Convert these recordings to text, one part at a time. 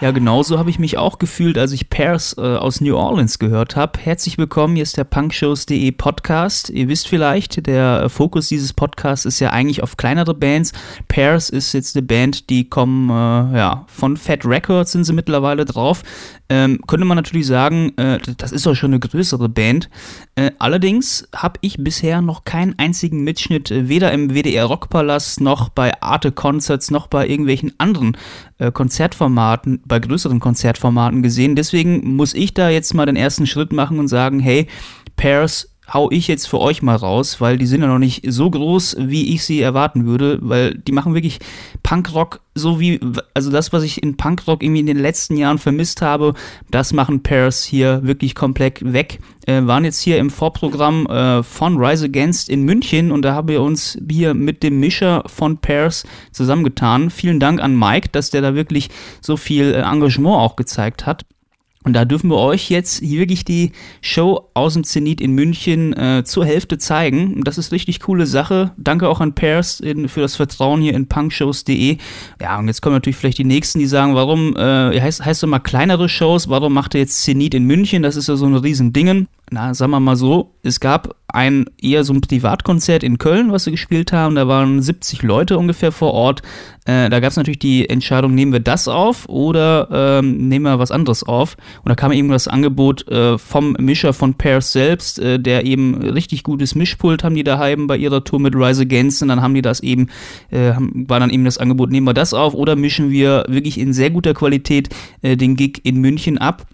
Ja, genauso habe ich mich auch gefühlt, als ich Pairs äh, aus New Orleans gehört habe. Herzlich willkommen, hier ist der punkshows.de Podcast. Ihr wisst vielleicht, der Fokus dieses Podcasts ist ja eigentlich auf kleinere Bands. Pairs ist jetzt eine Band, die kommen äh, ja, von Fat Records sind sie mittlerweile drauf. Ähm, könnte man natürlich sagen, äh, das ist doch schon eine größere Band. Äh, allerdings habe ich bisher noch keinen einzigen Mitschnitt, äh, weder im WDR Rockpalast noch bei Arte Concerts noch bei irgendwelchen anderen äh, Konzertformaten, bei größeren Konzertformaten gesehen. Deswegen muss ich da jetzt mal den ersten Schritt machen und sagen, hey, Pairs hau ich jetzt für euch mal raus, weil die sind ja noch nicht so groß, wie ich sie erwarten würde, weil die machen wirklich Punkrock so wie, also das, was ich in Punkrock irgendwie in den letzten Jahren vermisst habe, das machen Pairs hier wirklich komplett weg. Äh, waren jetzt hier im Vorprogramm äh, von Rise Against in München und da haben wir uns hier mit dem Mischer von Pairs zusammengetan. Vielen Dank an Mike, dass der da wirklich so viel äh, Engagement auch gezeigt hat. Und da dürfen wir euch jetzt hier wirklich die Show aus dem Zenit in München äh, zur Hälfte zeigen. Und das ist richtig coole Sache. Danke auch an Pairs in, für das Vertrauen hier in punkshows.de. Ja, und jetzt kommen natürlich vielleicht die Nächsten, die sagen, warum, äh, heißt, heißt doch mal kleinere Shows, warum macht ihr jetzt Zenit in München? Das ist ja so ein Riesendingen na, sagen wir mal so, es gab ein eher so ein Privatkonzert in Köln, was sie gespielt haben. Da waren 70 Leute ungefähr vor Ort. Äh, da gab es natürlich die Entscheidung, nehmen wir das auf oder ähm, nehmen wir was anderes auf. Und da kam eben das Angebot äh, vom Mischer von Pairs selbst, äh, der eben richtig gutes Mischpult haben die daheim bei ihrer Tour mit Rise Against. Und dann haben die das eben, äh, war dann eben das Angebot, nehmen wir das auf oder mischen wir wirklich in sehr guter Qualität äh, den Gig in München ab.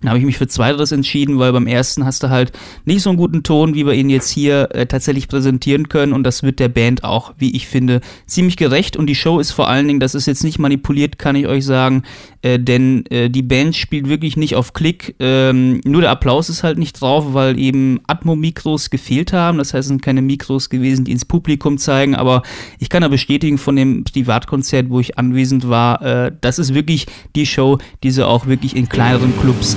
Dann habe ich mich für zweiteres entschieden, weil beim ersten hast du halt nicht so einen guten Ton, wie wir ihn jetzt hier äh, tatsächlich präsentieren können. Und das wird der Band auch, wie ich finde, ziemlich gerecht. Und die Show ist vor allen Dingen, das ist jetzt nicht manipuliert, kann ich euch sagen, äh, denn äh, die Band spielt wirklich nicht auf Klick. Ähm, nur der Applaus ist halt nicht drauf, weil eben Atmo-Mikros gefehlt haben. Das heißt, es sind keine Mikros gewesen, die ins Publikum zeigen. Aber ich kann da bestätigen von dem Privatkonzert, wo ich anwesend war, äh, das ist wirklich die Show, die sie auch wirklich in kleineren Clubs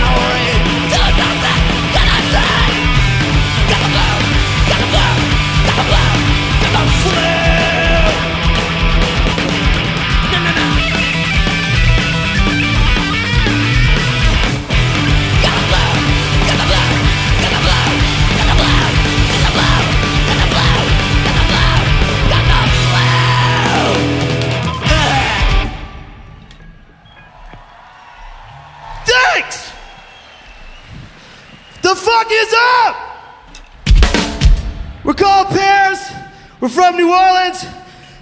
We're from New Orleans.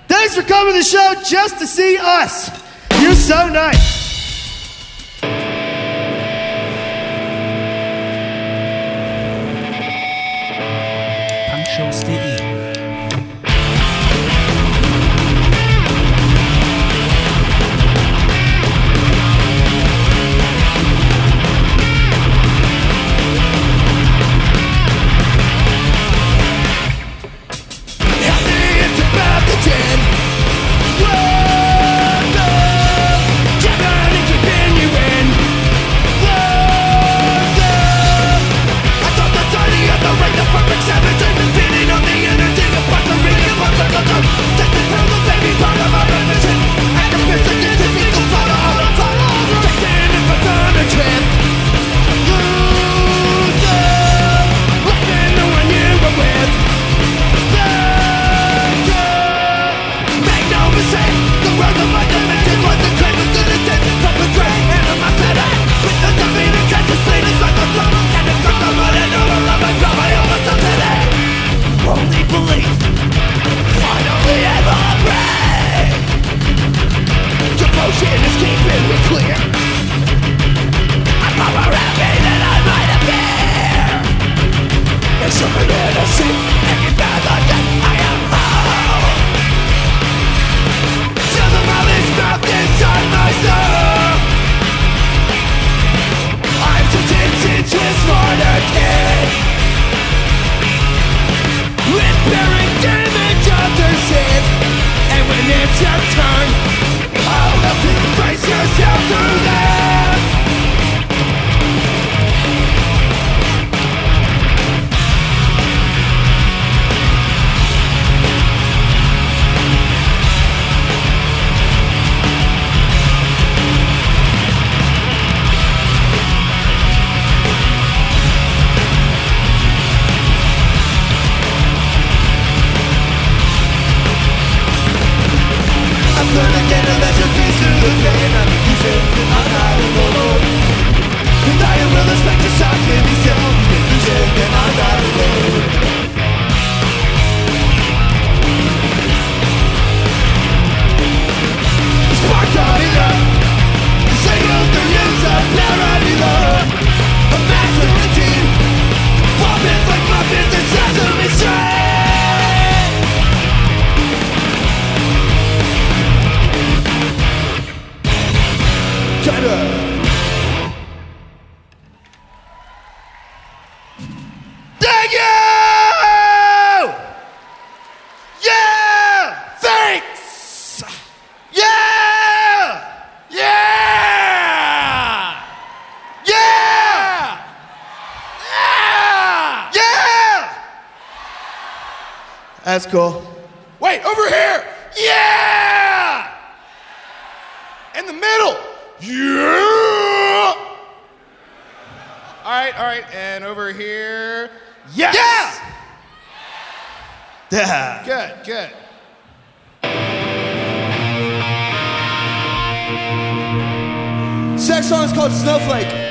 Thanks for coming to the show just to see us. You're so nice. That's cool. Wait, over here. Yeah! In the middle. Yeah! All right, all right, and over here. Yes! Yeah! Yeah. Good, good. Next song is called Snowflake.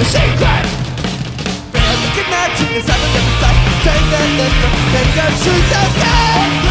a secret. Real good match in the sun of the sun Take a look, take a shoot the sky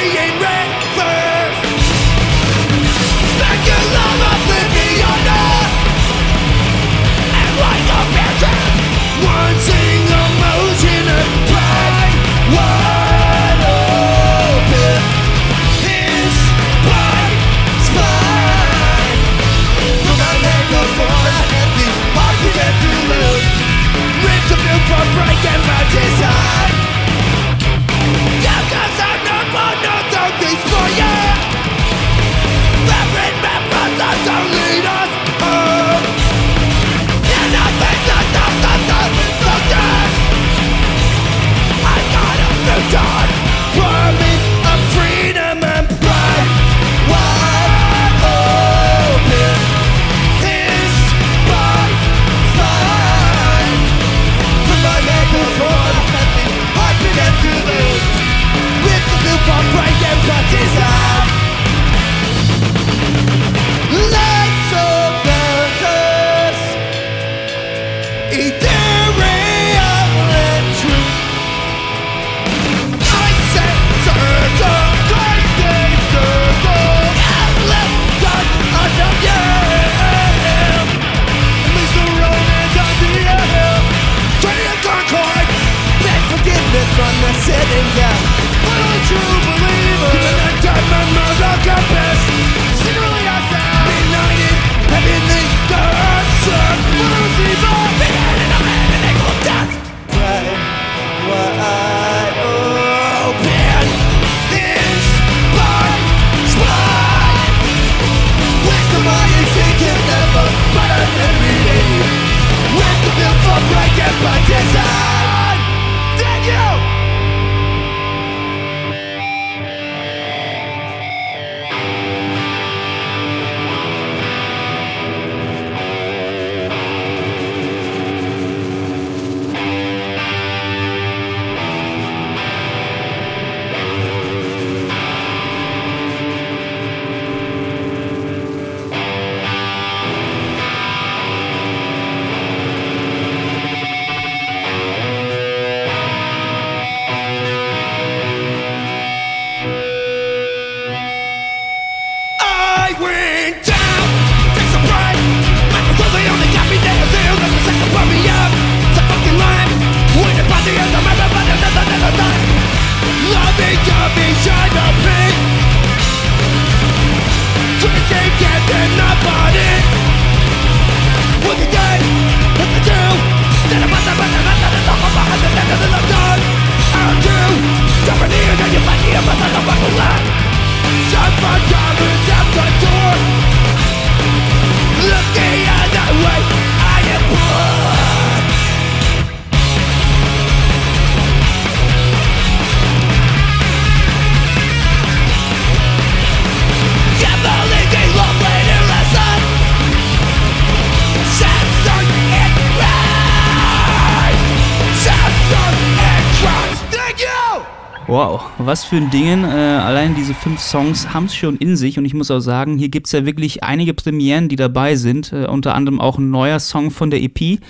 ain't ready. Wow, was für ein Dingen. Äh, allein diese fünf Songs haben es schon in sich und ich muss auch sagen, hier gibt es ja wirklich einige Premieren, die dabei sind. Äh, unter anderem auch ein neuer Song von der EP,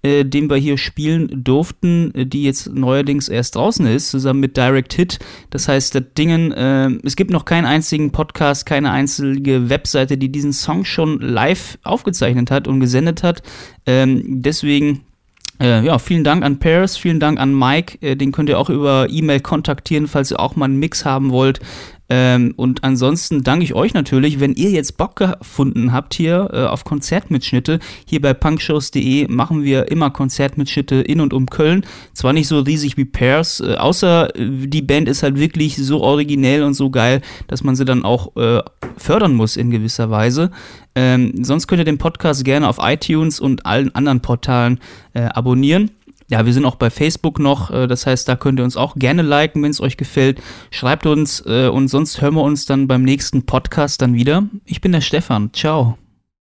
äh, den wir hier spielen durften, äh, die jetzt neuerdings erst draußen ist, zusammen mit Direct Hit. Das heißt, das Dingen, äh, es gibt noch keinen einzigen Podcast, keine einzige Webseite, die diesen Song schon live aufgezeichnet hat und gesendet hat. Ähm, deswegen äh, ja, vielen Dank an Paris, vielen Dank an Mike. Äh, den könnt ihr auch über E-Mail kontaktieren, falls ihr auch mal einen Mix haben wollt. Ähm, und ansonsten danke ich euch natürlich, wenn ihr jetzt Bock gefunden habt hier äh, auf Konzertmitschnitte. Hier bei punkshows.de machen wir immer Konzertmitschnitte in und um Köln. Zwar nicht so riesig wie Pairs, äh, außer äh, die Band ist halt wirklich so originell und so geil, dass man sie dann auch äh, fördern muss in gewisser Weise. Ähm, sonst könnt ihr den Podcast gerne auf iTunes und allen anderen Portalen äh, abonnieren. Ja, wir sind auch bei Facebook noch, äh, das heißt, da könnt ihr uns auch gerne liken, wenn es euch gefällt. Schreibt uns äh, und sonst hören wir uns dann beim nächsten Podcast dann wieder. Ich bin der Stefan. Ciao.